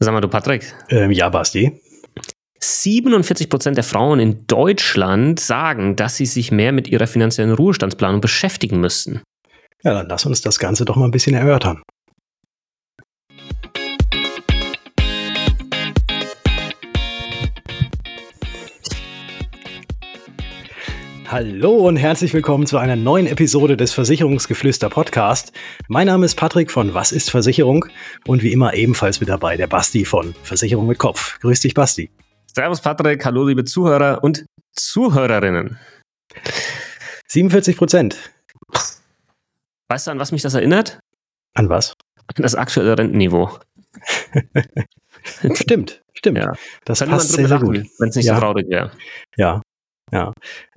Sag mal, du Patrick. Ähm, ja, Basti. 47 Prozent der Frauen in Deutschland sagen, dass sie sich mehr mit ihrer finanziellen Ruhestandsplanung beschäftigen müssten. Ja, dann lass uns das Ganze doch mal ein bisschen erörtern. Hallo und herzlich willkommen zu einer neuen Episode des Versicherungsgeflüster Podcast. Mein Name ist Patrick von Was ist Versicherung und wie immer ebenfalls mit dabei der Basti von Versicherung mit Kopf. Grüß dich, Basti. Servus, Patrick. Hallo, liebe Zuhörer und Zuhörerinnen. 47 Prozent. Weißt du, an was mich das erinnert? An was? An das aktuelle Rentenniveau. stimmt, stimmt. Ja. Das Kann passt sehr, sehr gut. Wenn es nicht ja. so traurig wäre. Ja, ja.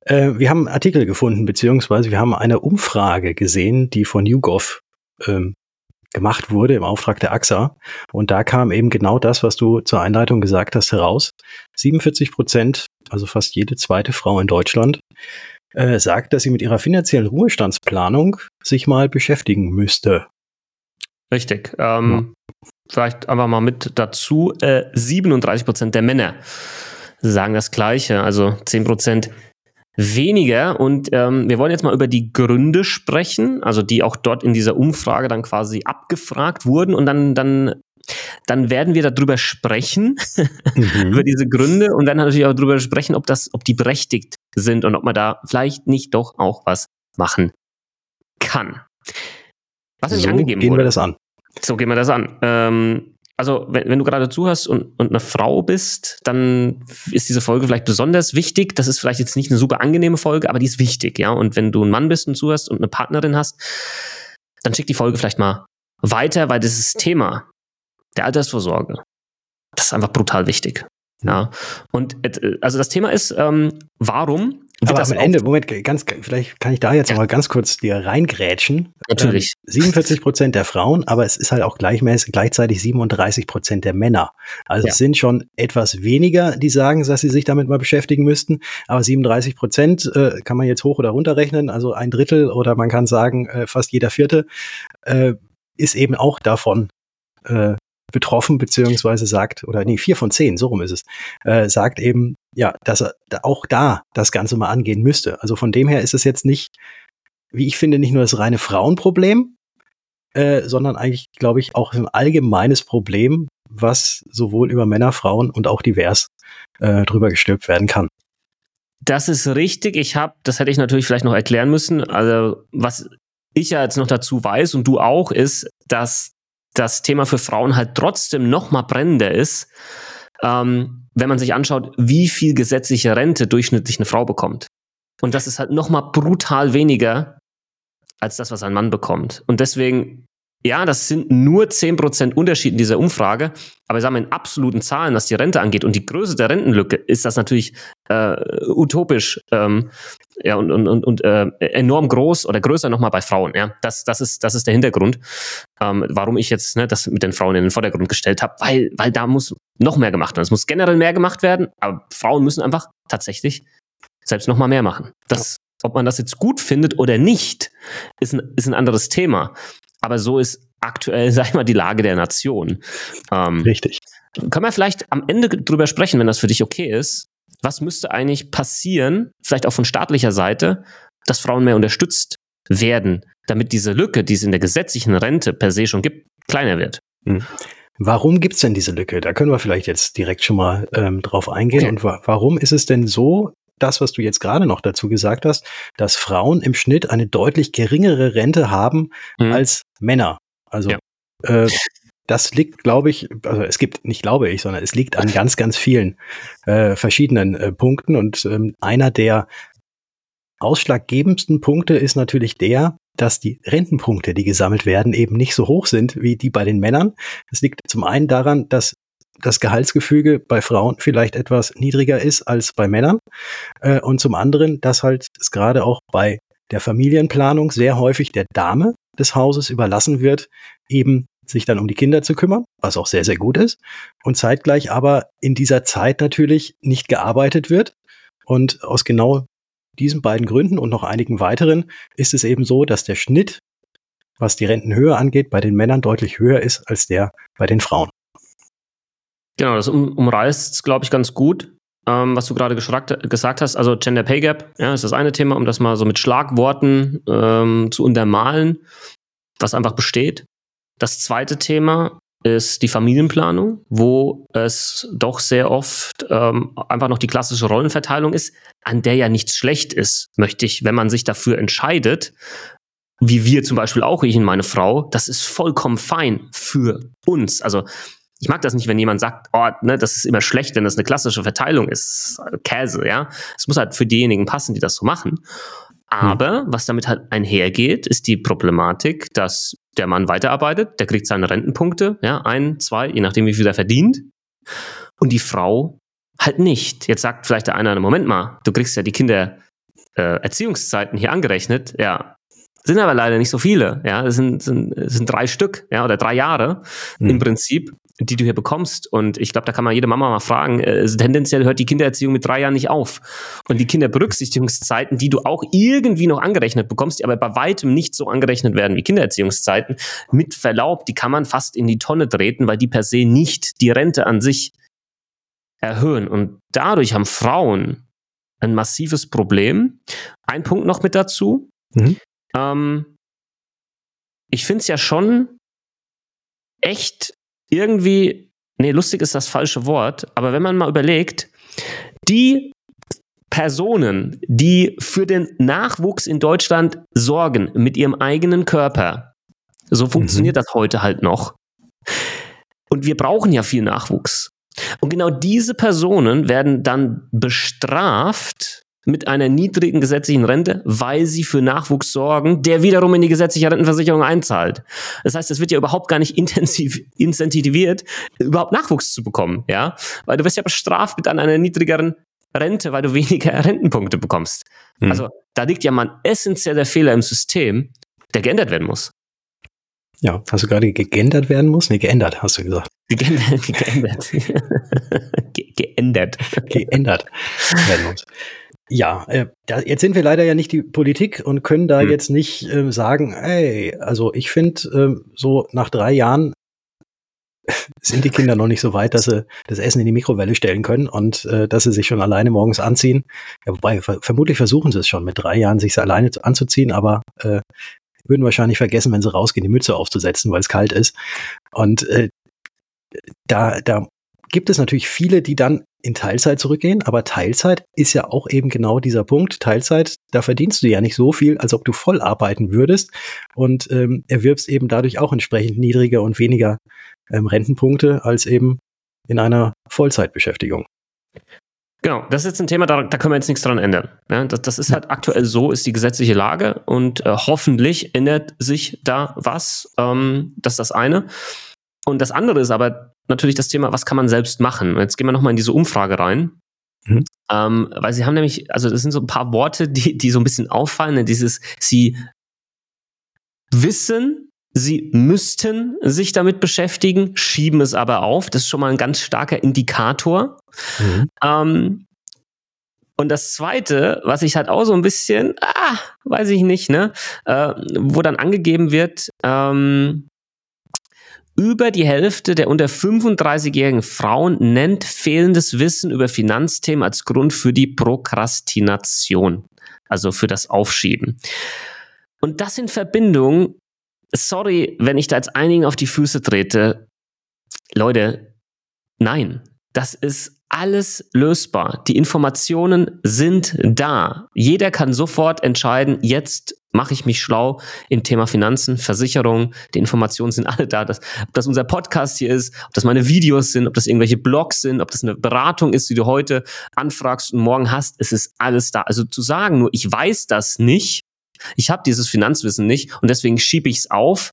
Äh, wir haben Artikel gefunden, beziehungsweise wir haben eine Umfrage gesehen, die von YouGov ähm, gemacht wurde im Auftrag der AXA. Und da kam eben genau das, was du zur Einleitung gesagt hast, heraus. 47 Prozent, also fast jede zweite Frau in Deutschland, äh, sagt, dass sie mit ihrer finanziellen Ruhestandsplanung sich mal beschäftigen müsste. Richtig. Ähm, ja. Vielleicht einfach mal mit dazu. Äh, 37 Prozent der Männer sagen das Gleiche. Also 10 Prozent weniger. Und ähm, wir wollen jetzt mal über die Gründe sprechen, also die auch dort in dieser Umfrage dann quasi abgefragt wurden. Und dann, dann, dann werden wir darüber sprechen, mhm. über diese Gründe und dann natürlich auch darüber sprechen, ob das, ob die berechtigt sind und ob man da vielleicht nicht doch auch was machen kann. Was so angegeben gehen wurde. wir das an. So gehen wir das an. Ähm, also wenn, wenn du gerade zuhörst und, und eine Frau bist, dann ist diese Folge vielleicht besonders wichtig. Das ist vielleicht jetzt nicht eine super angenehme Folge, aber die ist wichtig, ja. Und wenn du ein Mann bist und zuhörst und eine Partnerin hast, dann schick die Folge vielleicht mal weiter, weil dieses Thema der Altersvorsorge, das ist einfach brutal wichtig. Ja. Und äh, also das Thema ist, ähm, warum aber am Ende, Moment, ganz, vielleicht kann ich da jetzt ja. mal ganz kurz dir reingrätschen. Natürlich. Ähm, 47 Prozent der Frauen, aber es ist halt auch gleichmäßig, gleichzeitig 37 Prozent der Männer. Also ja. es sind schon etwas weniger, die sagen, dass sie sich damit mal beschäftigen müssten. Aber 37 Prozent äh, kann man jetzt hoch oder runter rechnen. Also ein Drittel oder man kann sagen, äh, fast jeder Vierte äh, ist eben auch davon äh, betroffen, beziehungsweise sagt, oder nee, vier von zehn, so rum ist es, äh, sagt eben, ja, dass er auch da das Ganze mal angehen müsste. Also von dem her ist es jetzt nicht, wie ich finde, nicht nur das reine Frauenproblem, äh, sondern eigentlich, glaube ich, auch ein allgemeines Problem, was sowohl über Männer, Frauen und auch divers äh, drüber gestülpt werden kann. Das ist richtig. Ich habe, das hätte ich natürlich vielleicht noch erklären müssen. Also was ich ja jetzt noch dazu weiß und du auch, ist, dass das Thema für Frauen halt trotzdem noch mal brennender ist, ähm, wenn man sich anschaut, wie viel gesetzliche Rente durchschnittlich eine Frau bekommt. Und das ist halt noch mal brutal weniger als das, was ein Mann bekommt. Und deswegen ja, das sind nur 10% Unterschied in dieser Umfrage, aber sagen wir in absoluten Zahlen, was die Rente angeht und die Größe der Rentenlücke, ist das natürlich äh, utopisch ähm, ja, und, und, und, und äh, enorm groß oder größer nochmal bei Frauen. Ja, das, das, ist, das ist der Hintergrund, ähm, warum ich jetzt ne, das mit den Frauen in den Vordergrund gestellt habe, weil, weil da muss noch mehr gemacht werden. Es muss generell mehr gemacht werden, aber Frauen müssen einfach tatsächlich selbst nochmal mehr machen. Das, ob man das jetzt gut findet oder nicht, ist ein, ist ein anderes Thema. Aber so ist aktuell, sag ich mal, die Lage der Nation. Ähm, Richtig. Können wir vielleicht am Ende drüber sprechen, wenn das für dich okay ist? Was müsste eigentlich passieren, vielleicht auch von staatlicher Seite, dass Frauen mehr unterstützt werden, damit diese Lücke, die es in der gesetzlichen Rente per se schon gibt, kleiner wird? Hm. Warum gibt's denn diese Lücke? Da können wir vielleicht jetzt direkt schon mal ähm, drauf eingehen. Und wa warum ist es denn so, das, was du jetzt gerade noch dazu gesagt hast, dass Frauen im Schnitt eine deutlich geringere Rente haben mhm. als Männer. Also ja. äh, das liegt, glaube ich, also es gibt, nicht glaube ich, sondern es liegt an ganz, ganz vielen äh, verschiedenen äh, Punkten. Und ähm, einer der ausschlaggebendsten Punkte ist natürlich der, dass die Rentenpunkte, die gesammelt werden, eben nicht so hoch sind wie die bei den Männern. Es liegt zum einen daran, dass das Gehaltsgefüge bei Frauen vielleicht etwas niedriger ist als bei Männern. Äh, und zum anderen, dass halt es gerade auch bei der Familienplanung sehr häufig der Dame des Hauses überlassen wird, eben sich dann um die Kinder zu kümmern, was auch sehr, sehr gut ist. Und zeitgleich aber in dieser Zeit natürlich nicht gearbeitet wird. Und aus genau diesen beiden Gründen und noch einigen weiteren ist es eben so, dass der Schnitt, was die Rentenhöhe angeht, bei den Männern deutlich höher ist als der bei den Frauen. Genau, das um, umreißt glaube ich, ganz gut, ähm, was du gerade gesagt hast. Also Gender Pay Gap, ja, ist das eine Thema, um das mal so mit Schlagworten ähm, zu untermalen, was einfach besteht. Das zweite Thema ist die Familienplanung, wo es doch sehr oft ähm, einfach noch die klassische Rollenverteilung ist, an der ja nichts schlecht ist, möchte ich, wenn man sich dafür entscheidet, wie wir zum Beispiel auch, ich und meine Frau, das ist vollkommen fein für uns. Also ich mag das nicht, wenn jemand sagt, oh, ne, das ist immer schlecht, wenn das eine klassische Verteilung ist. Käse, ja. Es muss halt für diejenigen passen, die das so machen. Aber was damit halt einhergeht, ist die Problematik, dass der Mann weiterarbeitet, der kriegt seine Rentenpunkte, ja, ein, zwei, je nachdem, wie viel er verdient. Und die Frau halt nicht. Jetzt sagt vielleicht der eine, Moment mal, du kriegst ja die Kinder äh, Erziehungszeiten hier angerechnet, ja. Sind aber leider nicht so viele, ja. Es sind, sind, sind drei Stück, ja, oder drei Jahre mhm. im Prinzip die du hier bekommst. Und ich glaube, da kann man jede Mama mal fragen. Äh, tendenziell hört die Kindererziehung mit drei Jahren nicht auf. Und die Kinderberücksichtigungszeiten, die du auch irgendwie noch angerechnet bekommst, die aber bei weitem nicht so angerechnet werden wie Kindererziehungszeiten, mit Verlaub, die kann man fast in die Tonne treten, weil die per se nicht die Rente an sich erhöhen. Und dadurch haben Frauen ein massives Problem. Ein Punkt noch mit dazu. Mhm. Ähm, ich finde es ja schon echt irgendwie, nee, lustig ist das falsche Wort, aber wenn man mal überlegt, die Personen, die für den Nachwuchs in Deutschland sorgen mit ihrem eigenen Körper, so funktioniert mhm. das heute halt noch. Und wir brauchen ja viel Nachwuchs. Und genau diese Personen werden dann bestraft mit einer niedrigen gesetzlichen Rente, weil sie für Nachwuchs sorgen, der wiederum in die gesetzliche Rentenversicherung einzahlt. Das heißt, es wird ja überhaupt gar nicht intensiv incentiviert, überhaupt Nachwuchs zu bekommen, ja, weil du wirst ja bestraft mit einer niedrigeren Rente, weil du weniger Rentenpunkte bekommst. Hm. Also da liegt ja mal ein essentieller Fehler im System, der geändert werden muss. Ja, hast du gerade geändert werden muss? Nee, geändert, hast du gesagt. Geändert. geändert. Ge geändert. Geändert werden muss. Ja, äh, da, jetzt sind wir leider ja nicht die Politik und können da hm. jetzt nicht äh, sagen, ey, also ich finde, äh, so nach drei Jahren sind die Kinder noch nicht so weit, dass sie das Essen in die Mikrowelle stellen können und äh, dass sie sich schon alleine morgens anziehen. Ja, wobei, ver vermutlich versuchen sie es schon mit drei Jahren, sich alleine anzuziehen, aber äh, würden wahrscheinlich vergessen, wenn sie rausgehen, die Mütze aufzusetzen, weil es kalt ist. Und äh, da, da gibt es natürlich viele, die dann in Teilzeit zurückgehen, aber Teilzeit ist ja auch eben genau dieser Punkt. Teilzeit, da verdienst du ja nicht so viel, als ob du voll arbeiten würdest und ähm, erwirbst eben dadurch auch entsprechend niedriger und weniger ähm, Rentenpunkte als eben in einer Vollzeitbeschäftigung. Genau, das ist jetzt ein Thema, da, da können wir jetzt nichts dran ändern. Ja, das, das ist halt aktuell so, ist die gesetzliche Lage und äh, hoffentlich ändert sich da was. Ähm, das ist das eine. Und das andere ist aber natürlich das Thema, was kann man selbst machen? Jetzt gehen wir nochmal in diese Umfrage rein. Mhm. Ähm, weil sie haben nämlich, also das sind so ein paar Worte, die, die so ein bisschen auffallen. Ne? Dieses, sie wissen, sie müssten sich damit beschäftigen, schieben es aber auf. Das ist schon mal ein ganz starker Indikator. Mhm. Ähm, und das zweite, was ich halt auch so ein bisschen, ah, weiß ich nicht, ne, äh, wo dann angegeben wird, ähm, über die Hälfte der unter 35-jährigen Frauen nennt fehlendes Wissen über Finanzthemen als Grund für die Prokrastination, also für das Aufschieben. Und das in Verbindung, sorry, wenn ich da jetzt einigen auf die Füße trete, Leute, nein, das ist alles lösbar. Die Informationen sind da. Jeder kann sofort entscheiden, jetzt mache ich mich schlau im Thema Finanzen, Versicherung. Die Informationen sind alle da. Das, ob das unser Podcast hier ist, ob das meine Videos sind, ob das irgendwelche Blogs sind, ob das eine Beratung ist, die du heute anfragst und morgen hast, es ist alles da. Also zu sagen, nur ich weiß das nicht, ich habe dieses Finanzwissen nicht und deswegen schiebe ich es auf,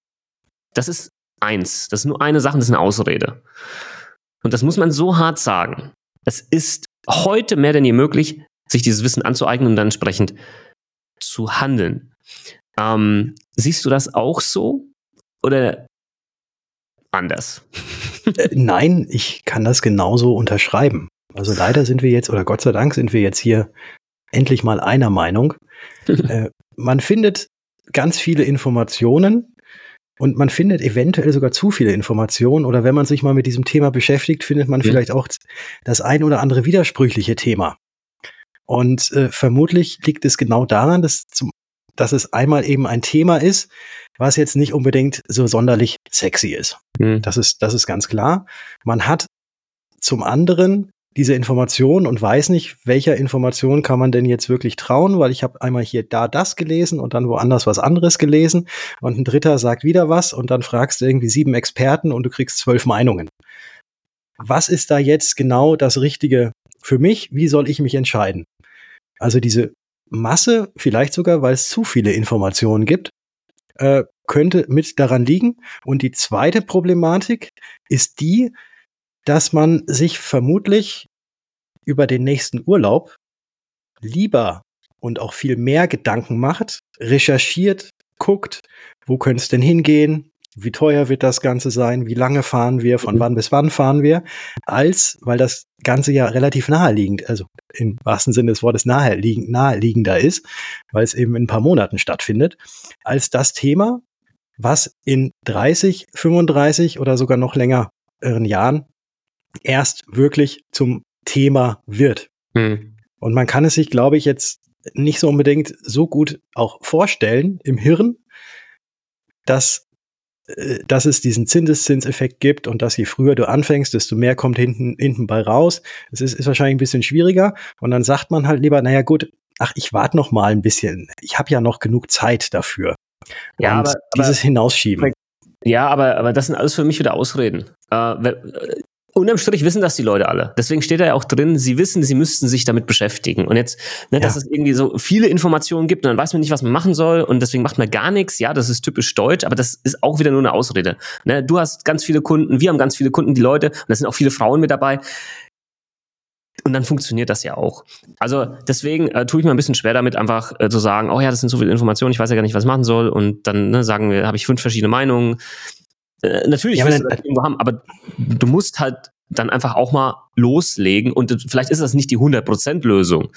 das ist eins. Das ist nur eine Sache, das ist eine Ausrede. Und das muss man so hart sagen. Es ist heute mehr denn je möglich, sich dieses Wissen anzueignen und dann entsprechend zu handeln. Ähm, siehst du das auch so oder anders? Äh, nein, ich kann das genauso unterschreiben. Also leider sind wir jetzt, oder Gott sei Dank sind wir jetzt hier endlich mal einer Meinung. äh, man findet ganz viele Informationen, und man findet eventuell sogar zu viele Informationen oder wenn man sich mal mit diesem Thema beschäftigt, findet man mhm. vielleicht auch das ein oder andere widersprüchliche Thema. Und äh, vermutlich liegt es genau daran, dass, zum, dass es einmal eben ein Thema ist, was jetzt nicht unbedingt so sonderlich sexy ist. Mhm. Das ist, das ist ganz klar. Man hat zum anderen diese Information und weiß nicht, welcher Information kann man denn jetzt wirklich trauen, weil ich habe einmal hier da das gelesen und dann woanders was anderes gelesen und ein Dritter sagt wieder was und dann fragst du irgendwie sieben Experten und du kriegst zwölf Meinungen. Was ist da jetzt genau das Richtige für mich? Wie soll ich mich entscheiden? Also diese Masse, vielleicht sogar, weil es zu viele Informationen gibt, äh, könnte mit daran liegen. Und die zweite Problematik ist die, dass man sich vermutlich über den nächsten Urlaub lieber und auch viel mehr Gedanken macht, recherchiert, guckt, wo könnte es denn hingehen, wie teuer wird das Ganze sein, wie lange fahren wir, von mhm. wann bis wann fahren wir, als, weil das Ganze ja relativ naheliegend, also im wahrsten Sinne des Wortes naheliegend, naheliegender ist, weil es eben in ein paar Monaten stattfindet, als das Thema, was in 30, 35 oder sogar noch längeren Jahren erst wirklich zum Thema wird. Hm. Und man kann es sich, glaube ich, jetzt nicht so unbedingt so gut auch vorstellen im Hirn, dass, dass es diesen Zinseszinseffekt gibt und dass je früher du anfängst, desto mehr kommt hinten, hinten bei raus. Es ist, ist wahrscheinlich ein bisschen schwieriger. Und dann sagt man halt lieber, naja gut, ach, ich warte noch mal ein bisschen. Ich habe ja noch genug Zeit dafür. Ja, und aber, dieses aber, Hinausschieben. Ja, aber, aber das sind alles für mich wieder Ausreden. Äh, unterm Strich wissen das die Leute alle. Deswegen steht da ja auch drin, sie wissen, sie müssten sich damit beschäftigen. Und jetzt, ne, ja. dass es irgendwie so viele Informationen gibt und dann weiß man nicht, was man machen soll und deswegen macht man gar nichts. Ja, das ist typisch deutsch, aber das ist auch wieder nur eine Ausrede. Ne, du hast ganz viele Kunden, wir haben ganz viele Kunden, die Leute, und da sind auch viele Frauen mit dabei. Und dann funktioniert das ja auch. Also deswegen äh, tue ich mir ein bisschen schwer damit, einfach äh, zu sagen, oh ja, das sind so viele Informationen, ich weiß ja gar nicht, was ich machen soll. Und dann ne, sagen wir, habe ich fünf verschiedene Meinungen. Äh, natürlich ja, wirst du das irgendwo haben, aber du musst halt dann einfach auch mal loslegen und vielleicht ist das nicht die 100% Lösung,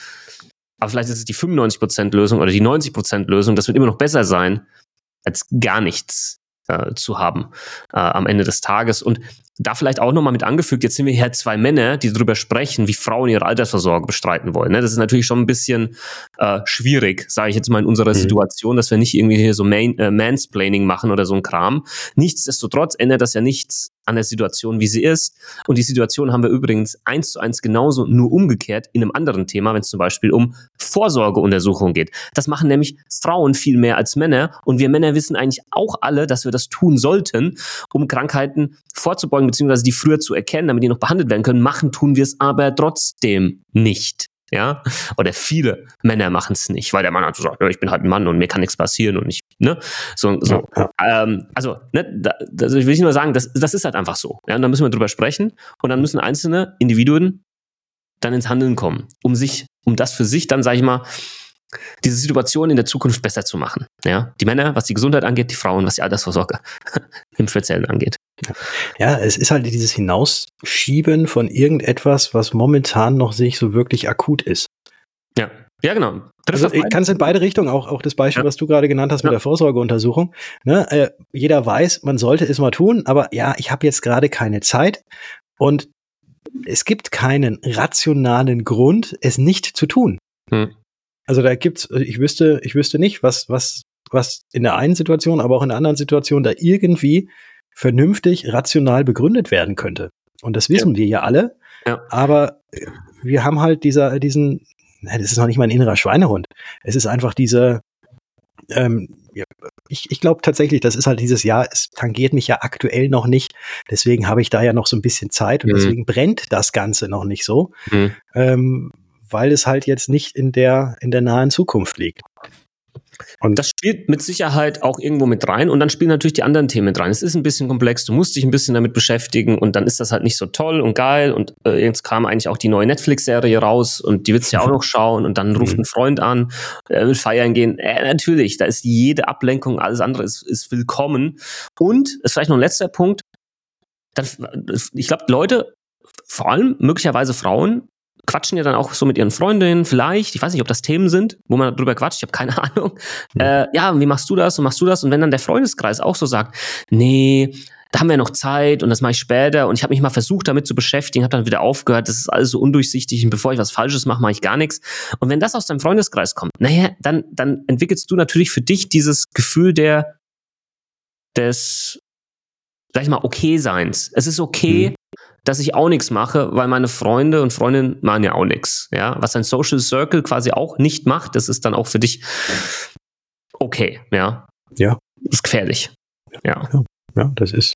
aber vielleicht ist es die 95% Lösung oder die 90% Lösung. Das wird immer noch besser sein, als gar nichts äh, zu haben äh, am Ende des Tages. Und da vielleicht auch nochmal mit angefügt, jetzt sind wir hier zwei Männer, die darüber sprechen, wie Frauen ihre Altersvorsorge bestreiten wollen. Ne? Das ist natürlich schon ein bisschen äh, schwierig, sage ich jetzt mal in unserer mhm. Situation, dass wir nicht irgendwie hier so Main, äh, Mansplaining machen oder so ein Kram. Nichtsdestotrotz ändert das ja nichts an der Situation, wie sie ist. Und die Situation haben wir übrigens eins zu eins genauso, nur umgekehrt in einem anderen Thema, wenn es zum Beispiel um Vorsorgeuntersuchungen geht. Das machen nämlich Frauen viel mehr als Männer. Und wir Männer wissen eigentlich auch alle, dass wir das tun sollten, um Krankheiten vorzubeugen, beziehungsweise die früher zu erkennen, damit die noch behandelt werden können. Machen tun wir es aber trotzdem nicht ja, oder viele Männer machen es nicht, weil der Mann hat so sagt, ich bin halt ein Mann und mir kann nichts passieren und ich, ne, so, so, ja, ja. Ähm, also, ne, da, also ich will nur sagen, das, das ist halt einfach so, ja, und da müssen wir drüber sprechen und dann müssen einzelne Individuen dann ins Handeln kommen, um sich, um das für sich dann, sage ich mal, diese Situation in der Zukunft besser zu machen. Ja, die Männer, was die Gesundheit angeht, die Frauen, was die Altersvorsorge im Speziellen angeht. Ja, es ist halt dieses Hinausschieben von irgendetwas, was momentan noch nicht so wirklich akut ist. Ja, ja, genau. also, ich kann es in beide Richtungen, auch, auch das Beispiel, ja. was du gerade genannt hast mit ja. der Vorsorgeuntersuchung. Ne, äh, jeder weiß, man sollte es mal tun, aber ja, ich habe jetzt gerade keine Zeit und es gibt keinen rationalen Grund, es nicht zu tun. Hm. Also da gibt's, ich wüsste, ich wüsste nicht, was, was, was in der einen Situation, aber auch in der anderen Situation da irgendwie vernünftig, rational begründet werden könnte. Und das wissen ja. wir ja alle. Ja. Aber wir haben halt dieser, diesen, das ist noch nicht mal ein innerer Schweinehund. Es ist einfach diese, ähm, ich, ich glaube tatsächlich, das ist halt dieses Jahr, es tangiert mich ja aktuell noch nicht. Deswegen habe ich da ja noch so ein bisschen Zeit und mhm. deswegen brennt das Ganze noch nicht so, mhm. ähm, weil es halt jetzt nicht in der, in der nahen Zukunft liegt. Und das spielt mit Sicherheit auch irgendwo mit rein und dann spielen natürlich die anderen Themen mit rein. Es ist ein bisschen komplex, du musst dich ein bisschen damit beschäftigen und dann ist das halt nicht so toll und geil und äh, jetzt kam eigentlich auch die neue Netflix-Serie raus und die willst du ja auch noch schauen und dann ruft mhm. ein Freund an, er will feiern gehen. Äh, natürlich, da ist jede Ablenkung, alles andere ist, ist willkommen. Und, ist vielleicht noch ein letzter Punkt, dann, ich glaube, Leute, vor allem möglicherweise Frauen, quatschen ja dann auch so mit ihren Freundinnen vielleicht, ich weiß nicht, ob das Themen sind, wo man drüber quatscht, ich habe keine Ahnung. Äh, ja, wie machst du das und machst du das? Und wenn dann der Freundeskreis auch so sagt, nee, da haben wir noch Zeit und das mache ich später und ich habe mich mal versucht damit zu beschäftigen, habe dann wieder aufgehört, das ist alles so undurchsichtig und bevor ich was Falsches mache, mache ich gar nichts. Und wenn das aus deinem Freundeskreis kommt, naja, dann, dann entwickelst du natürlich für dich dieses Gefühl der, des, sag ich mal, Okay-Seins. Es ist okay, mhm. Dass ich auch nichts mache, weil meine Freunde und Freundinnen machen ja auch nichts. Ja, was ein Social Circle quasi auch nicht macht, das ist dann auch für dich okay, ja. Ja. Das ist gefährlich. Ja. ja. Ja, das ist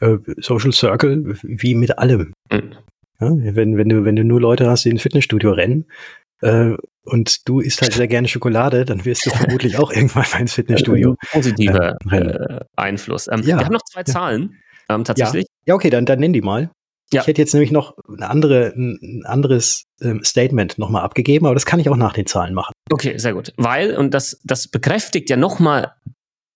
äh, Social Circle wie mit allem. Mhm. Ja, wenn, wenn, du, wenn du nur Leute hast, die ins Fitnessstudio rennen äh, und du isst halt sehr gerne Schokolade, dann wirst du vermutlich auch irgendwann mal ins Fitnessstudio. Positiver äh, äh, Einfluss. Ähm, ja. Wir haben noch zwei Zahlen, ähm, tatsächlich. Ja. ja, okay, dann, dann nenn die mal. Ja. Ich hätte jetzt nämlich noch eine andere, ein anderes ähm, Statement nochmal abgegeben, aber das kann ich auch nach den Zahlen machen. Okay, sehr gut. Weil, und das, das bekräftigt ja nochmal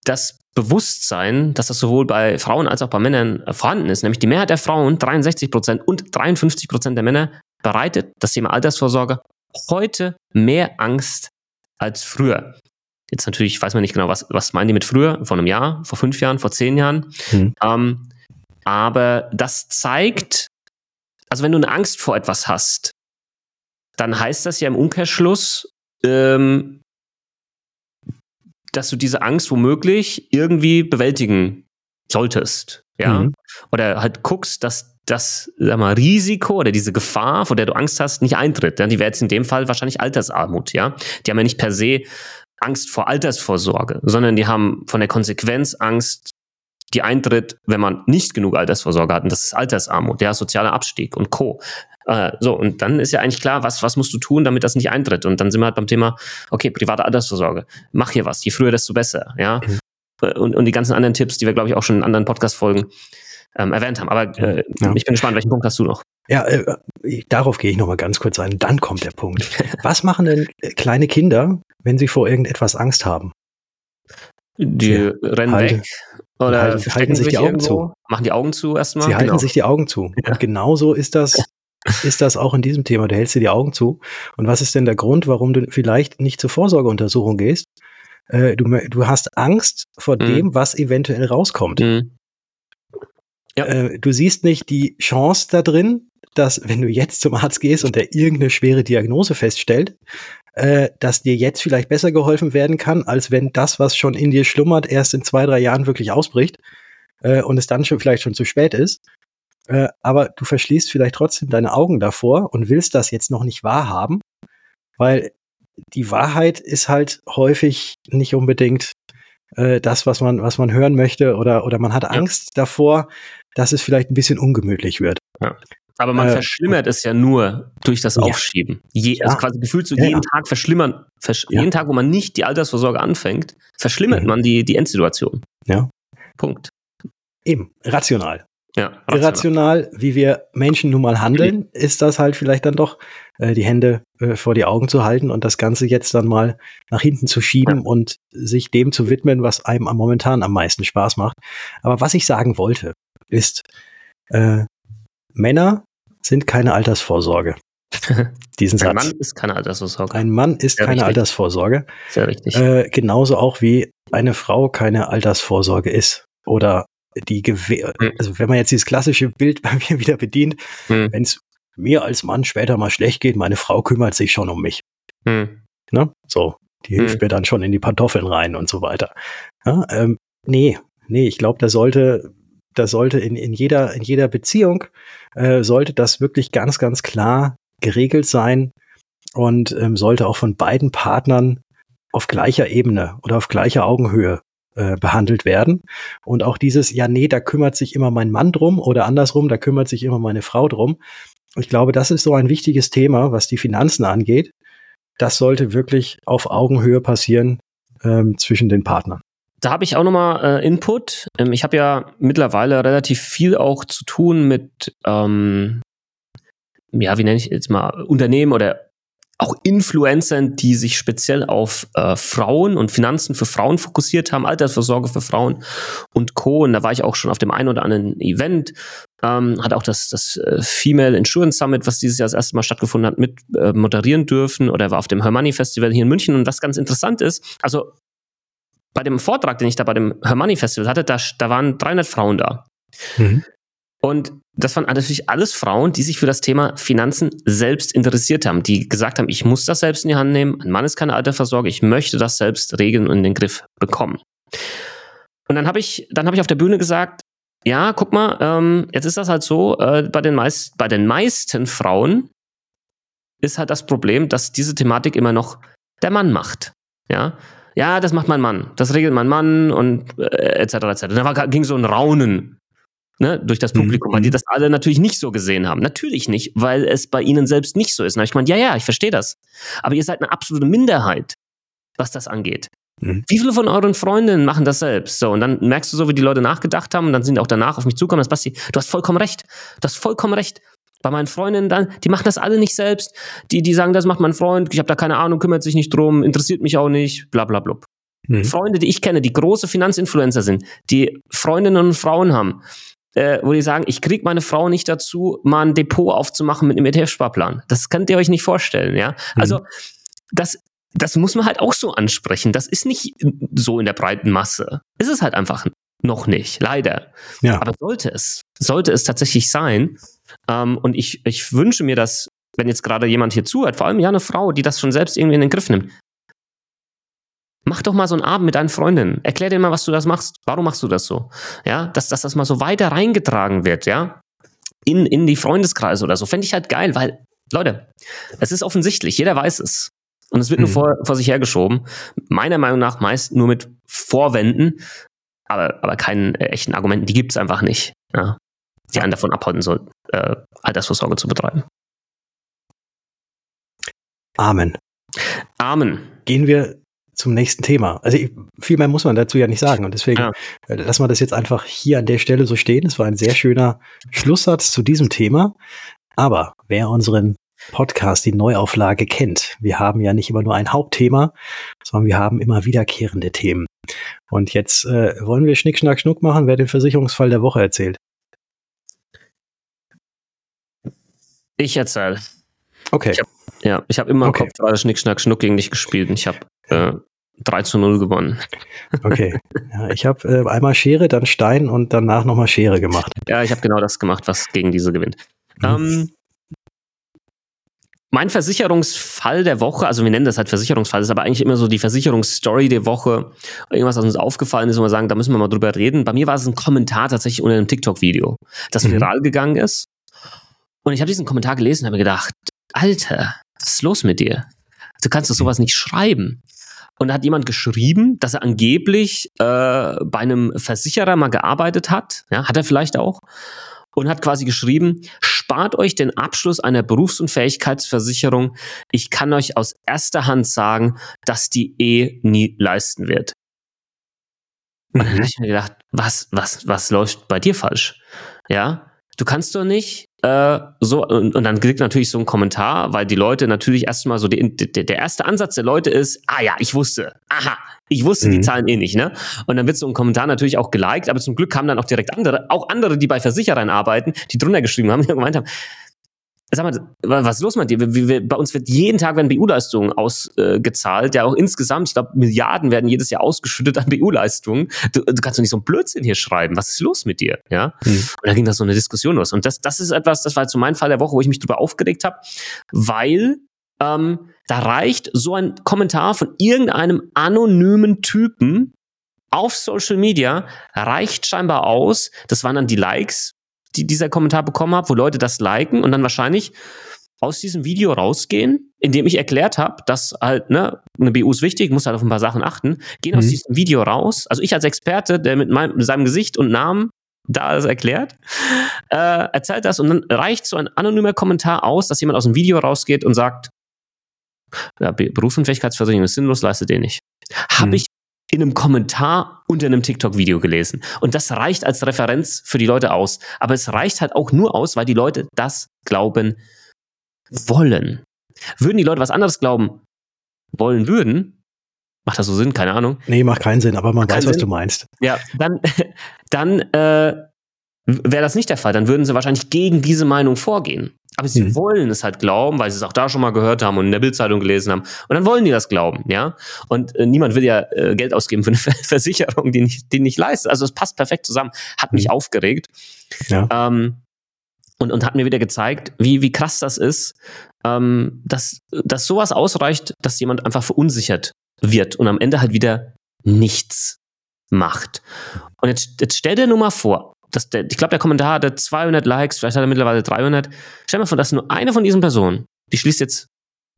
das Bewusstsein, dass das sowohl bei Frauen als auch bei Männern vorhanden ist, nämlich die Mehrheit der Frauen, 63 Prozent und 53 Prozent der Männer, bereitet das Thema Altersvorsorge heute mehr Angst als früher. Jetzt natürlich weiß man nicht genau, was, was meinen die mit früher, vor einem Jahr, vor fünf Jahren, vor zehn Jahren. Mhm. Ähm, aber das zeigt, also wenn du eine Angst vor etwas hast, dann heißt das ja im Umkehrschluss, ähm, dass du diese Angst womöglich irgendwie bewältigen solltest. Ja. Mhm. Oder halt guckst, dass das sag mal, Risiko oder diese Gefahr, vor der du Angst hast, nicht eintritt. Ja? Die wäre jetzt in dem Fall wahrscheinlich Altersarmut, ja. Die haben ja nicht per se Angst vor Altersvorsorge, sondern die haben von der Konsequenz Angst, die eintritt, wenn man nicht genug Altersvorsorge hat. Und das ist Altersarmut, der soziale Abstieg und Co. Äh, so, und dann ist ja eigentlich klar, was, was musst du tun, damit das nicht eintritt. Und dann sind wir halt beim Thema, okay, private Altersvorsorge. Mach hier was. Je früher, desto besser. Ja. Mhm. Und, und die ganzen anderen Tipps, die wir, glaube ich, auch schon in anderen Podcast-Folgen ähm, erwähnt haben. Aber äh, ja. ich bin gespannt, welchen Punkt hast du noch? Ja, äh, darauf gehe ich noch mal ganz kurz ein. Dann kommt der Punkt. Was machen denn äh, kleine Kinder, wenn sie vor irgendetwas Angst haben? Die sie rennen halten, weg oder halten, halten sich die Augen irgendwo, zu. Machen die Augen zu erstmal. Sie halten genau. sich die Augen zu. Ja. Und genauso ist das ist das auch in diesem Thema. Du hältst dir die Augen zu. Und was ist denn der Grund, warum du vielleicht nicht zur Vorsorgeuntersuchung gehst? Äh, du, du hast Angst vor mhm. dem, was eventuell rauskommt. Mhm. Ja. Äh, du siehst nicht die Chance da drin, dass wenn du jetzt zum Arzt gehst und der irgendeine schwere Diagnose feststellt, äh, dass dir jetzt vielleicht besser geholfen werden kann, als wenn das, was schon in dir schlummert, erst in zwei, drei Jahren wirklich ausbricht äh, und es dann schon vielleicht schon zu spät ist. Äh, aber du verschließt vielleicht trotzdem deine Augen davor und willst das jetzt noch nicht wahrhaben, weil die Wahrheit ist halt häufig nicht unbedingt äh, das, was man, was man hören möchte, oder, oder man hat ja. Angst davor, dass es vielleicht ein bisschen ungemütlich wird. Ja. Aber man äh, verschlimmert es ja nur durch das ja. Aufschieben. Je, also quasi gefühlt so jeden Tag verschlimmern, versch jeden Tag, wo man nicht die Altersvorsorge anfängt, verschlimmert mhm. man die, die Endsituation. Ja. Punkt. Eben, rational. Ja, rational. Irrational, wie wir Menschen nun mal handeln, ist das halt vielleicht dann doch, äh, die Hände äh, vor die Augen zu halten und das Ganze jetzt dann mal nach hinten zu schieben ja. und sich dem zu widmen, was einem momentan am meisten Spaß macht. Aber was ich sagen wollte, ist, äh, Männer sind keine Altersvorsorge. Diesen Satz. Ein Mann ist keine Altersvorsorge. Ein Mann ist Sehr keine richtig. Altersvorsorge. Sehr richtig. Äh, genauso auch wie eine Frau keine Altersvorsorge ist. Oder die Gewehr, mhm. also wenn man jetzt dieses klassische Bild bei mir wieder bedient, mhm. wenn es mir als Mann später mal schlecht geht, meine Frau kümmert sich schon um mich. Mhm. Ne? So, die hilft hm. mir dann schon in die Pantoffeln rein und so weiter. Ja, ähm, nee, nee, ich glaube, da sollte, da sollte in, in jeder, in jeder Beziehung äh, sollte das wirklich ganz, ganz klar geregelt sein und ähm, sollte auch von beiden Partnern auf gleicher Ebene oder auf gleicher Augenhöhe äh, behandelt werden. Und auch dieses, ja, nee, da kümmert sich immer mein Mann drum oder andersrum, da kümmert sich immer meine Frau drum. Ich glaube, das ist so ein wichtiges Thema, was die Finanzen angeht. Das sollte wirklich auf Augenhöhe passieren ähm, zwischen den Partnern. Da habe ich auch nochmal äh, Input. Ähm, ich habe ja mittlerweile relativ viel auch zu tun mit, ähm, ja, wie nenne ich jetzt mal, Unternehmen oder auch Influencern, die sich speziell auf äh, Frauen und Finanzen für Frauen fokussiert haben, Altersvorsorge für Frauen und Co. Und da war ich auch schon auf dem einen oder anderen Event, ähm, hat auch das, das äh, Female Insurance Summit, was dieses Jahr das erste Mal stattgefunden hat, mit äh, moderieren dürfen oder war auf dem Hermoney Festival hier in München. Und was ganz interessant ist, also bei dem Vortrag, den ich da bei dem Hermoney Festival hatte, da, da waren 300 Frauen da. Mhm. Und das waren natürlich alles Frauen, die sich für das Thema Finanzen selbst interessiert haben, die gesagt haben, ich muss das selbst in die Hand nehmen, mein Mann ist keine Alterversorger, ich möchte das selbst regeln und in den Griff bekommen. Und dann habe ich, dann habe ich auf der Bühne gesagt, ja, guck mal, ähm, jetzt ist das halt so, äh, bei, den meist, bei den meisten Frauen ist halt das Problem, dass diese Thematik immer noch der Mann macht. Ja, ja, das macht mein Mann, das regelt mein Mann und äh, etc. etc. Da ging so ein Raunen ne, durch das mhm. Publikum, mhm. weil die das alle natürlich nicht so gesehen haben. Natürlich nicht, weil es bei ihnen selbst nicht so ist. Und ich meine, ja, ja, ich verstehe das. Aber ihr seid eine absolute Minderheit, was das angeht. Mhm. Wie viele von euren Freundinnen machen das selbst? So, und dann merkst du so, wie die Leute nachgedacht haben und dann sind auch danach auf mich zugekommen, das Basti, du hast vollkommen recht. Du hast vollkommen recht. Bei meinen Freundinnen dann, die machen das alle nicht selbst. Die, die sagen, das macht mein Freund, ich habe da keine Ahnung, kümmert sich nicht drum, interessiert mich auch nicht, bla bla bla. Mhm. Freunde, die ich kenne, die große Finanzinfluencer sind, die Freundinnen und Frauen haben, äh, wo die sagen, ich kriege meine Frau nicht dazu, mal ein Depot aufzumachen mit einem ETF-Sparplan. Das könnt ihr euch nicht vorstellen, ja. Mhm. Also das, das muss man halt auch so ansprechen. Das ist nicht so in der breiten Masse. Ist es halt einfach noch nicht, leider. Ja. Aber sollte es, sollte es tatsächlich sein. Ähm, und ich, ich wünsche mir, dass, wenn jetzt gerade jemand hier zuhört, vor allem ja eine Frau, die das schon selbst irgendwie in den Griff nimmt, Mach doch mal so einen Abend mit deinen Freundinnen. Erklär dir mal, was du das machst. Warum machst du das so? Ja, dass, dass das mal so weiter reingetragen wird, ja. In, in die Freundeskreise oder so. Fände ich halt geil, weil, Leute, es ist offensichtlich, jeder weiß es. Und es wird hm. nur vor, vor sich hergeschoben. Meiner Meinung nach meist nur mit Vorwänden, aber, aber keinen äh, echten Argumenten. Die gibt es einfach nicht, ja, die einen davon abhalten sollten, äh, Altersvorsorge zu betreiben. Amen. Amen. Gehen wir zum nächsten Thema. Also ich, viel mehr muss man dazu ja nicht sagen und deswegen ja. Äh, lassen wir das jetzt einfach hier an der Stelle so stehen. Es war ein sehr schöner Schlusssatz zu diesem Thema. Aber wer unseren Podcast, die Neuauflage kennt, wir haben ja nicht immer nur ein Hauptthema, sondern wir haben immer wiederkehrende Themen. Und jetzt äh, wollen wir Schnick, Schnack, Schnuck machen, wer den Versicherungsfall der Woche erzählt. Ich erzähle. Okay. Ich hab, ja, ich habe immer okay. Kopf gerade Schnick, Schnack, Schnuck gegen dich gespielt und ich habe äh, 3 zu 0 gewonnen. Okay. Ja, ich habe äh, einmal Schere, dann Stein und danach nochmal Schere gemacht. Ja, ich habe genau das gemacht, was gegen diese gewinnt. Mhm. Ähm, mein Versicherungsfall der Woche, also wir nennen das halt Versicherungsfall, ist aber eigentlich immer so die Versicherungsstory der Woche. Irgendwas, was uns aufgefallen ist, wo wir sagen, da müssen wir mal drüber reden. Bei mir war es ein Kommentar tatsächlich unter einem TikTok-Video, das mhm. viral gegangen ist. Und ich habe diesen Kommentar gelesen und habe mir gedacht, Alter, was ist los mit dir? Du kannst doch sowas nicht schreiben. Und da hat jemand geschrieben, dass er angeblich äh, bei einem Versicherer mal gearbeitet hat. Ja, hat er vielleicht auch. Und hat quasi geschrieben, spart euch den Abschluss einer Berufsunfähigkeitsversicherung. Ich kann euch aus erster Hand sagen, dass die eh nie leisten wird. Und dann mhm. habe ich mir gedacht, was, was, was läuft bei dir falsch? Ja, du kannst doch nicht äh, so, und, und, dann kriegt natürlich so ein Kommentar, weil die Leute natürlich erstmal so, die, die, der erste Ansatz der Leute ist, ah ja, ich wusste, aha, ich wusste mhm. die Zahlen eh nicht, ne? Und dann wird so ein Kommentar natürlich auch geliked, aber zum Glück kamen dann auch direkt andere, auch andere, die bei Versicherern arbeiten, die drunter geschrieben haben, die gemeint haben, Sag mal, was ist los mit dir? Wir, wir, bei uns wird jeden Tag werden BU-Leistungen ausgezahlt. Äh, ja, auch insgesamt, ich glaube, Milliarden werden jedes Jahr ausgeschüttet an BU-Leistungen. Du, du, kannst doch nicht so einen Blödsinn hier schreiben. Was ist los mit dir? Ja. Mhm. Und da ging da so eine Diskussion los. Und das, das ist etwas, das war jetzt so mein Fall der Woche, wo ich mich drüber aufgeregt habe, weil ähm, da reicht so ein Kommentar von irgendeinem anonymen Typen auf Social Media reicht scheinbar aus. Das waren dann die Likes die dieser Kommentar bekommen habe, wo Leute das liken und dann wahrscheinlich aus diesem Video rausgehen, in dem ich erklärt habe, dass halt, ne, eine BU ist wichtig, muss halt auf ein paar Sachen achten, gehen mhm. aus diesem Video raus. Also ich als Experte, der mit, meinem, mit seinem Gesicht und Namen da alles erklärt, äh, erzählt das und dann reicht so ein anonymer Kommentar aus, dass jemand aus dem Video rausgeht und sagt, ja, Berufsunfähigkeitsversicherung ist sinnlos, leistet den nicht. Habe mhm. ich in einem Kommentar unter einem TikTok-Video gelesen. Und das reicht als Referenz für die Leute aus. Aber es reicht halt auch nur aus, weil die Leute das glauben wollen. Würden die Leute was anderes glauben wollen würden, macht das so Sinn? Keine Ahnung. Nee, macht keinen Sinn, aber man weiß, Sinn. was du meinst. Ja, dann, dann äh, wäre das nicht der Fall. Dann würden sie wahrscheinlich gegen diese Meinung vorgehen. Aber sie mhm. wollen es halt glauben, weil sie es auch da schon mal gehört haben und in der Bildzeitung gelesen haben. Und dann wollen die das glauben, ja. Und äh, niemand will ja äh, Geld ausgeben für eine Versicherung, die nicht, die nicht leistet. Also es passt perfekt zusammen. Hat mich mhm. aufgeregt. Ja. Ähm, und, und hat mir wieder gezeigt, wie, wie krass das ist, ähm, dass, dass sowas ausreicht, dass jemand einfach verunsichert wird und am Ende halt wieder nichts macht. Und jetzt, jetzt stell dir nur mal vor, dass der, ich glaube, der Kommentar hatte 200 Likes, vielleicht hat er mittlerweile 300. Stell dir mal vor, dass nur eine von diesen Personen, die schließt jetzt,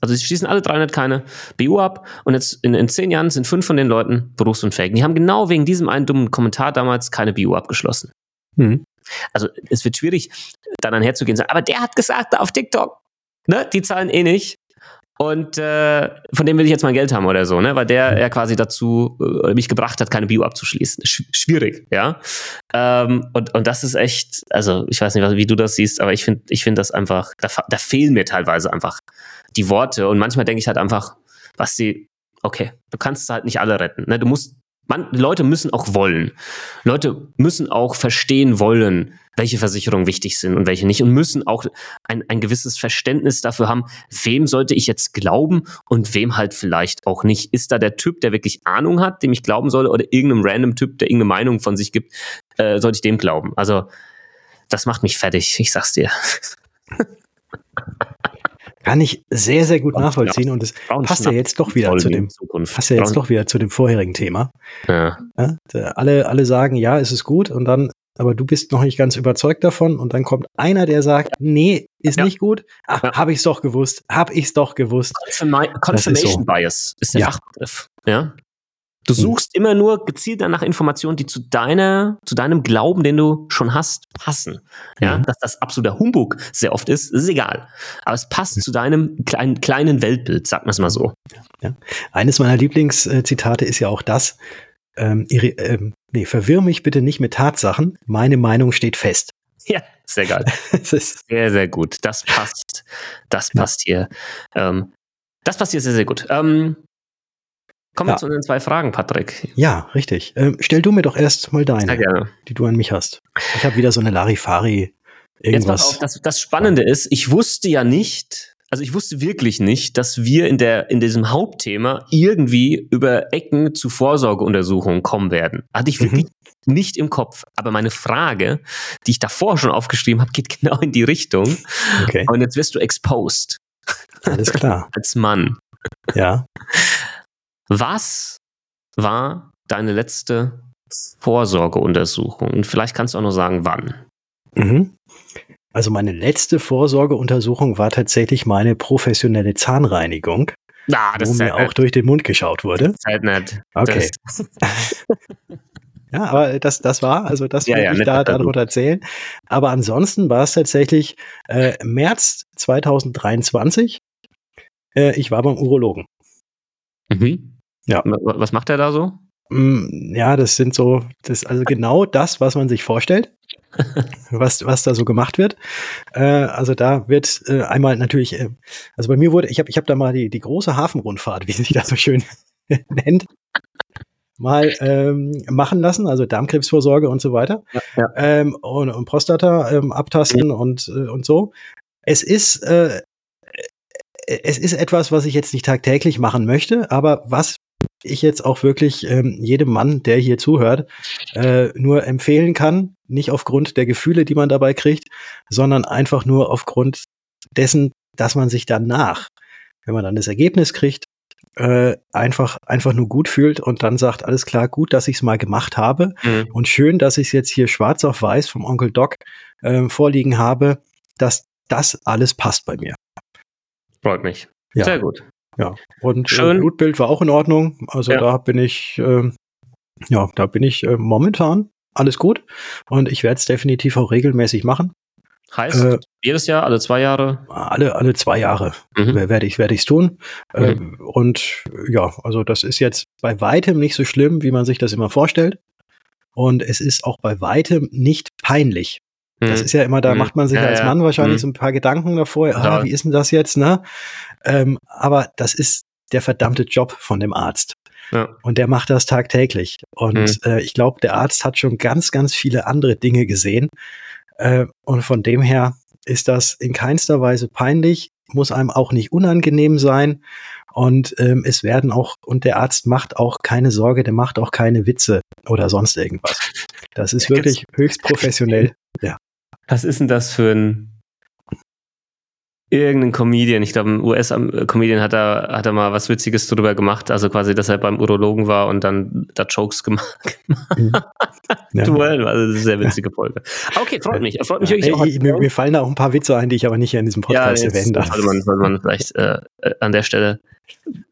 also sie schließen alle 300 keine BU ab und jetzt in, in zehn Jahren sind fünf von den Leuten berufsunfähig. Die haben genau wegen diesem einen dummen Kommentar damals keine BU abgeschlossen. Mhm. Also es wird schwierig, dann einherzugehen und sagen, aber der hat gesagt auf TikTok, ne, die zahlen eh nicht. Und äh, von dem will ich jetzt mal Geld haben oder so, ne? Weil der ja quasi dazu äh, mich gebracht hat, keine Bio abzuschließen. Sch schwierig, ja. Ähm, und, und das ist echt, also ich weiß nicht, wie du das siehst, aber ich finde, ich finde das einfach, da, da fehlen mir teilweise einfach die Worte. Und manchmal denke ich halt einfach, was die, okay, du kannst halt nicht alle retten. Ne? Du musst man, Leute müssen auch wollen. Leute müssen auch verstehen wollen, welche Versicherungen wichtig sind und welche nicht und müssen auch ein, ein gewisses Verständnis dafür haben, wem sollte ich jetzt glauben und wem halt vielleicht auch nicht. Ist da der Typ, der wirklich Ahnung hat, dem ich glauben soll oder irgendeinem random Typ, der irgendeine Meinung von sich gibt, äh, sollte ich dem glauben? Also, das macht mich fertig, ich sag's dir. Kann ich sehr, sehr gut nachvollziehen und es passt ja jetzt doch wieder zu dem, passt ja jetzt doch wieder zu dem vorherigen Thema. Ja. ja alle, alle sagen, ja, es ist gut und dann, aber du bist noch nicht ganz überzeugt davon und dann kommt einer, der sagt, nee, ist ja. nicht gut. Ach, ja. habe ich's doch gewusst, habe ich's doch gewusst. Confirma Confirmation ist so. Bias ist der ja. Fachbegriff. Ja. Du hm. suchst immer nur gezielt nach Informationen, die zu deiner, zu deinem Glauben, den du schon hast, passen. Ja, mhm. dass das absoluter Humbug sehr oft ist, ist egal. Aber es passt mhm. zu deinem kleinen, kleinen Weltbild, sag wir mal so. Ja. Eines meiner Lieblingszitate ist ja auch das, ähm, ihre, ähm, nee, verwirr mich bitte nicht mit Tatsachen, meine Meinung steht fest. Ja, sehr geil. sehr, sehr gut. Das passt. Das passt hier. Ähm, das passt hier sehr, sehr gut. Ähm, Kommen wir ja. zu unseren zwei Fragen, Patrick. Ja, richtig. Ähm, stell du mir doch erst mal deine, gerne. die du an mich hast. Ich habe wieder so eine Larifari. Irgendwas. Jetzt auf, das, das Spannende ist, ich wusste ja nicht, also ich wusste wirklich nicht, dass wir in der in diesem Hauptthema irgendwie über Ecken zu Vorsorgeuntersuchungen kommen werden. Hatte ich wirklich mhm. nicht im Kopf. Aber meine Frage, die ich davor schon aufgeschrieben habe, geht genau in die Richtung. Okay. Und jetzt wirst du exposed. Alles klar. Als Mann. Ja. Was war deine letzte Vorsorgeuntersuchung? Und vielleicht kannst du auch noch sagen, wann. Mhm. Also meine letzte Vorsorgeuntersuchung war tatsächlich meine professionelle Zahnreinigung. Ah, das wo mir halt auch durch den Mund geschaut wurde. Das ist halt nett. Okay. ja, aber das, das war, also das ja, ja, ich da darüber erzählen. Aber ansonsten war es tatsächlich äh, März 2023. Äh, ich war beim Urologen. Mhm. Ja. Was macht er da so? Mm, ja, das sind so, das ist also genau das, was man sich vorstellt, was, was da so gemacht wird. Äh, also da wird äh, einmal natürlich, äh, also bei mir wurde, ich habe ich hab da mal die, die große Hafenrundfahrt, wie sich das so schön nennt, mal ähm, machen lassen, also Darmkrebsvorsorge und so weiter. Ja, ja. Ähm, und, und Prostata ähm, abtasten mhm. und, äh, und so. Es ist, äh, es ist etwas, was ich jetzt nicht tagtäglich machen möchte, aber was ich jetzt auch wirklich ähm, jedem Mann, der hier zuhört, äh, nur empfehlen kann, nicht aufgrund der Gefühle, die man dabei kriegt, sondern einfach nur aufgrund dessen, dass man sich danach, wenn man dann das Ergebnis kriegt, äh, einfach einfach nur gut fühlt und dann sagt, alles klar, gut, dass ich es mal gemacht habe mhm. und schön, dass ich es jetzt hier schwarz auf weiß vom Onkel Doc äh, vorliegen habe, dass das alles passt bei mir. Freut mich. Ja. Sehr gut. Ja, und äh, Schön. Äh, Blutbild war auch in Ordnung. Also ja. da bin ich, äh, ja, da bin ich äh, momentan alles gut. Und ich werde es definitiv auch regelmäßig machen. Heißt, äh, jedes Jahr, alle zwei Jahre? Alle, alle zwei Jahre mhm. werde ich werde tun. Äh, mhm. und ja, also das ist jetzt bei weitem nicht so schlimm, wie man sich das immer vorstellt. Und es ist auch bei weitem nicht peinlich. Das ist ja immer, da macht man sich Ja, als ja. Mann wahrscheinlich Mhm. so ein paar Gedanken davor. Ah, Total. wie ist denn das jetzt, ne? Ähm, aber das ist der verdammte Job von dem Arzt. Ja. Und der macht das tagtäglich. Und Mhm. äh, ich glaube, der Arzt hat schon ganz, ganz viele andere Dinge gesehen. Äh, und von dem her ist das in keinster Weise peinlich, muss einem auch nicht unangenehm sein. Und ähm, es werden auch, und der Arzt macht auch keine Sorge, der macht auch keine Witze oder sonst irgendwas. Das ist Ja, wirklich höchst professionell. Was ist denn das für ein irgendein Comedian? Ich glaube, ein US-Comedian hat da, hat da mal was Witziges drüber gemacht. Also quasi, dass er beim Urologen war und dann da Jokes gemacht Mhm. Ja. Duell, also das ist eine sehr witzige Folge. Okay, freut mich. Freut mich Ja, wirklich auch. mir, mir fallen da auch ein paar Witze ein, die ich aber nicht hier in diesem ja, Podcast jetzt erwähnen darf. sollte man, sollte man vielleicht äh, äh, an der Stelle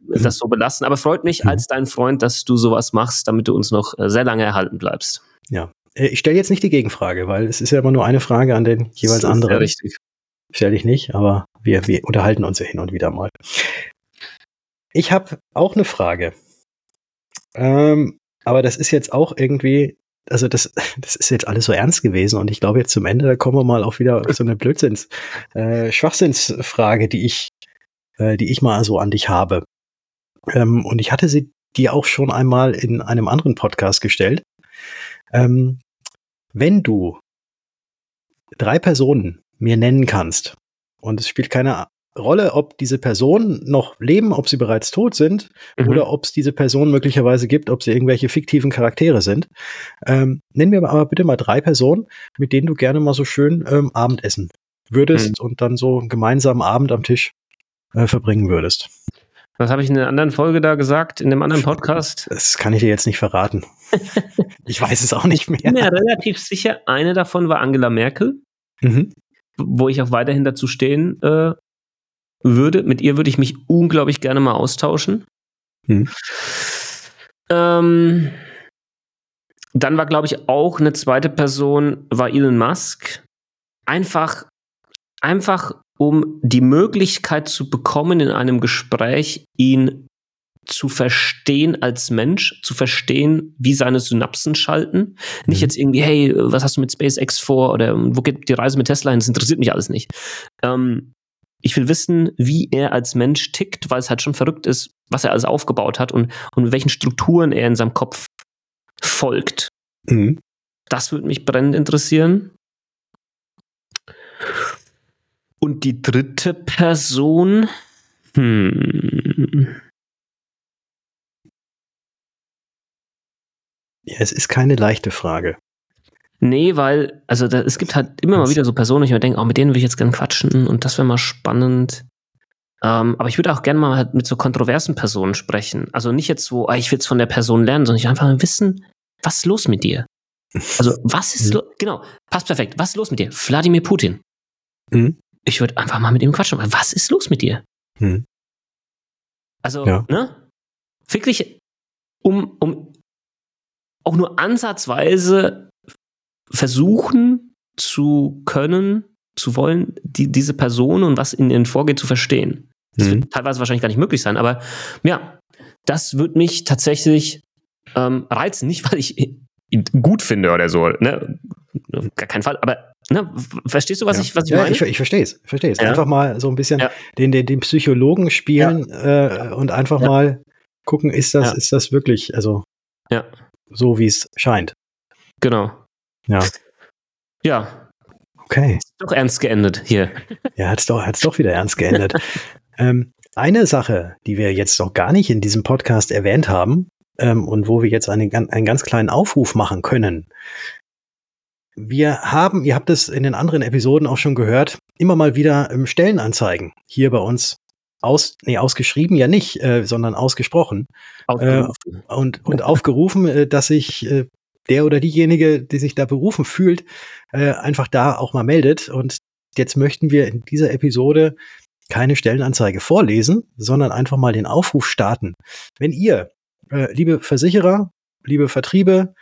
das so belassen. Aber freut mich Mhm. als dein Freund, dass du sowas machst, damit du uns noch äh, sehr lange erhalten bleibst. Ja. Äh, Ich stelle jetzt nicht die Gegenfrage, weil es ist ja immer nur eine Frage an den jeweils Das anderen. Sehr richtig. Stelle ich nicht, aber wir, wir unterhalten uns ja hin und wieder mal. Ich habe auch eine Frage. Ähm, aber das ist jetzt auch irgendwie, also das, das ist jetzt alles so ernst gewesen und ich glaube jetzt zum Ende, da kommen wir mal auf wieder so eine Blödsinns, äh, Schwachsinnsfrage, die ich, äh, die ich mal so an dich habe. Ähm, und ich hatte sie dir auch schon einmal in einem anderen Podcast gestellt. Ähm, wenn du drei Personen mir nennen kannst, und es spielt keine Rolle, ob diese Personen noch leben, ob sie bereits tot sind Mhm. oder ob es diese Personen möglicherweise gibt, ob sie irgendwelche fiktiven Charaktere sind. Ähm, nenn mir aber bitte mal drei Personen, mit denen du gerne mal so schön ähm, Abendessen würdest und dann so einen gemeinsamen Abend am Tisch äh, verbringen würdest. Was habe ich in der anderen Folge da gesagt, in dem anderen Podcast? Das kann ich dir jetzt nicht verraten. ich weiß es auch nicht Ich bin mehr. mir relativ sicher, eine davon war Angela Merkel, Mhm. wo ich auch weiterhin dazu stehen äh, würde. Mit ihr würde ich mich unglaublich gerne mal austauschen. Mhm. Ähm, dann war, glaube ich, auch eine zweite Person, war Elon Musk. Einfach, einfach um die Möglichkeit zu bekommen, in einem Gespräch ihn zu verstehen als Mensch, zu verstehen, wie seine Synapsen schalten. Nicht Mhm. jetzt irgendwie, hey, was hast du mit SpaceX vor oder wo geht die Reise mit Tesla hin? Das interessiert mich alles nicht. Ähm, ich will wissen, wie er als Mensch tickt, weil es halt schon verrückt ist, was er alles aufgebaut hat und, und welchen Strukturen er in seinem Kopf folgt. Mhm. Das würde mich brennend interessieren. Und die dritte Person, hm, Ja, es ist keine leichte Frage. Nee, weil, also da, es gibt halt immer mal wieder so Personen, ich mir denke, oh, mit denen würde ich jetzt gerne quatschen und das wäre mal spannend. Ähm, aber ich würde auch gerne mal halt mit so kontroversen Personen sprechen. Also nicht jetzt so, ah, ich will jetzt von der Person lernen, sondern ich will einfach mal wissen, was ist los mit dir? Also, was ist Mhm. los? Genau, passt perfekt. Was ist los mit dir? Wladimir Putin. Mhm. Ich würde einfach mal mit ihm quatschen. Was ist los mit dir? Mhm. Also, Ja. ne? Wirklich, um, um auch nur ansatzweise versuchen zu können, zu wollen, die, diese Person und was in ihnen vorgeht, zu verstehen. Das Mhm. wird teilweise wahrscheinlich gar nicht möglich sein, aber ja, das wird mich tatsächlich ähm, reizen. Nicht, weil ich ihn gut finde oder so, ne? Gar keinen Fall, aber ne? verstehst du, was ja. ich, was ich ja, meine? Ich, ich verstehe es. Verstehe es. Ja. Einfach mal so ein bisschen den, den, den Psychologen spielen äh, und einfach mal gucken, ist das, ist das wirklich, also Ja. so wie es scheint. Genau. Ja. Ja, Okay. doch ernst geendet hier. Ja, hat's doch, hat's doch wieder ernst geändert. ähm, eine Sache, die wir jetzt noch gar nicht in diesem Podcast erwähnt haben ähm, und wo wir jetzt eine, gan- einen ganz kleinen Aufruf machen können. Wir haben, ihr habt es in den anderen Episoden auch schon gehört, immer mal wieder ähm, Stellenanzeigen hier bei uns aus, nee, ausgeschrieben ja nicht, äh, sondern ausgesprochen Ausgerufen. und, und aufgerufen, äh, dass sich äh, der oder diejenige, die sich da berufen fühlt, äh, einfach da auch mal meldet. Und jetzt möchten wir in dieser Episode keine Stellenanzeige vorlesen, sondern einfach mal den Aufruf starten. Wenn ihr, äh, liebe Versicherer, liebe Vertriebe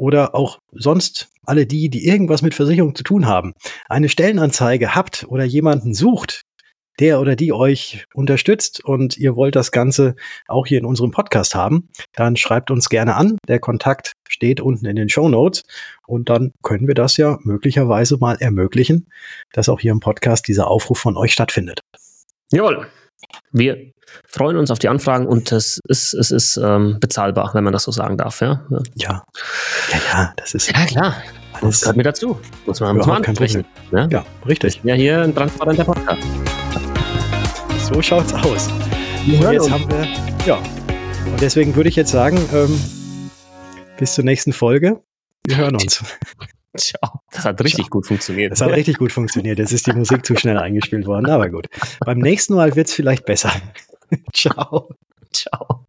oder auch sonst alle die, die irgendwas mit Versicherung zu tun haben, eine Stellenanzeige habt oder jemanden sucht, der oder die euch unterstützt und ihr wollt das Ganze auch hier in unserem Podcast haben, dann schreibt uns gerne an. Der Kontakt steht unten in den Show Notes und dann können wir das ja möglicherweise mal ermöglichen, dass auch hier im Podcast dieser Aufruf von euch stattfindet. Jawohl. Wir freuen uns auf die Anfragen und es ist, es ist ähm, bezahlbar, wenn man das so sagen darf. Ja, ja, ja, ja das ist. Ja, klar. Das gehört mir dazu. Muss man, muss man ansprechen. Ja? ja, richtig. Ja, hier ein transparenter Podcast. So schaut's aus. Wir und jetzt uns. haben wir, ja. Und deswegen würde ich jetzt sagen, ähm, bis zur nächsten Folge. Wir hören uns. Ciao. Das hat richtig Ciao. gut funktioniert. Das hat richtig gut funktioniert. Jetzt ist die Musik zu schnell eingespielt worden, aber gut. Beim nächsten Mal wird's vielleicht besser. Ciao. Ciao.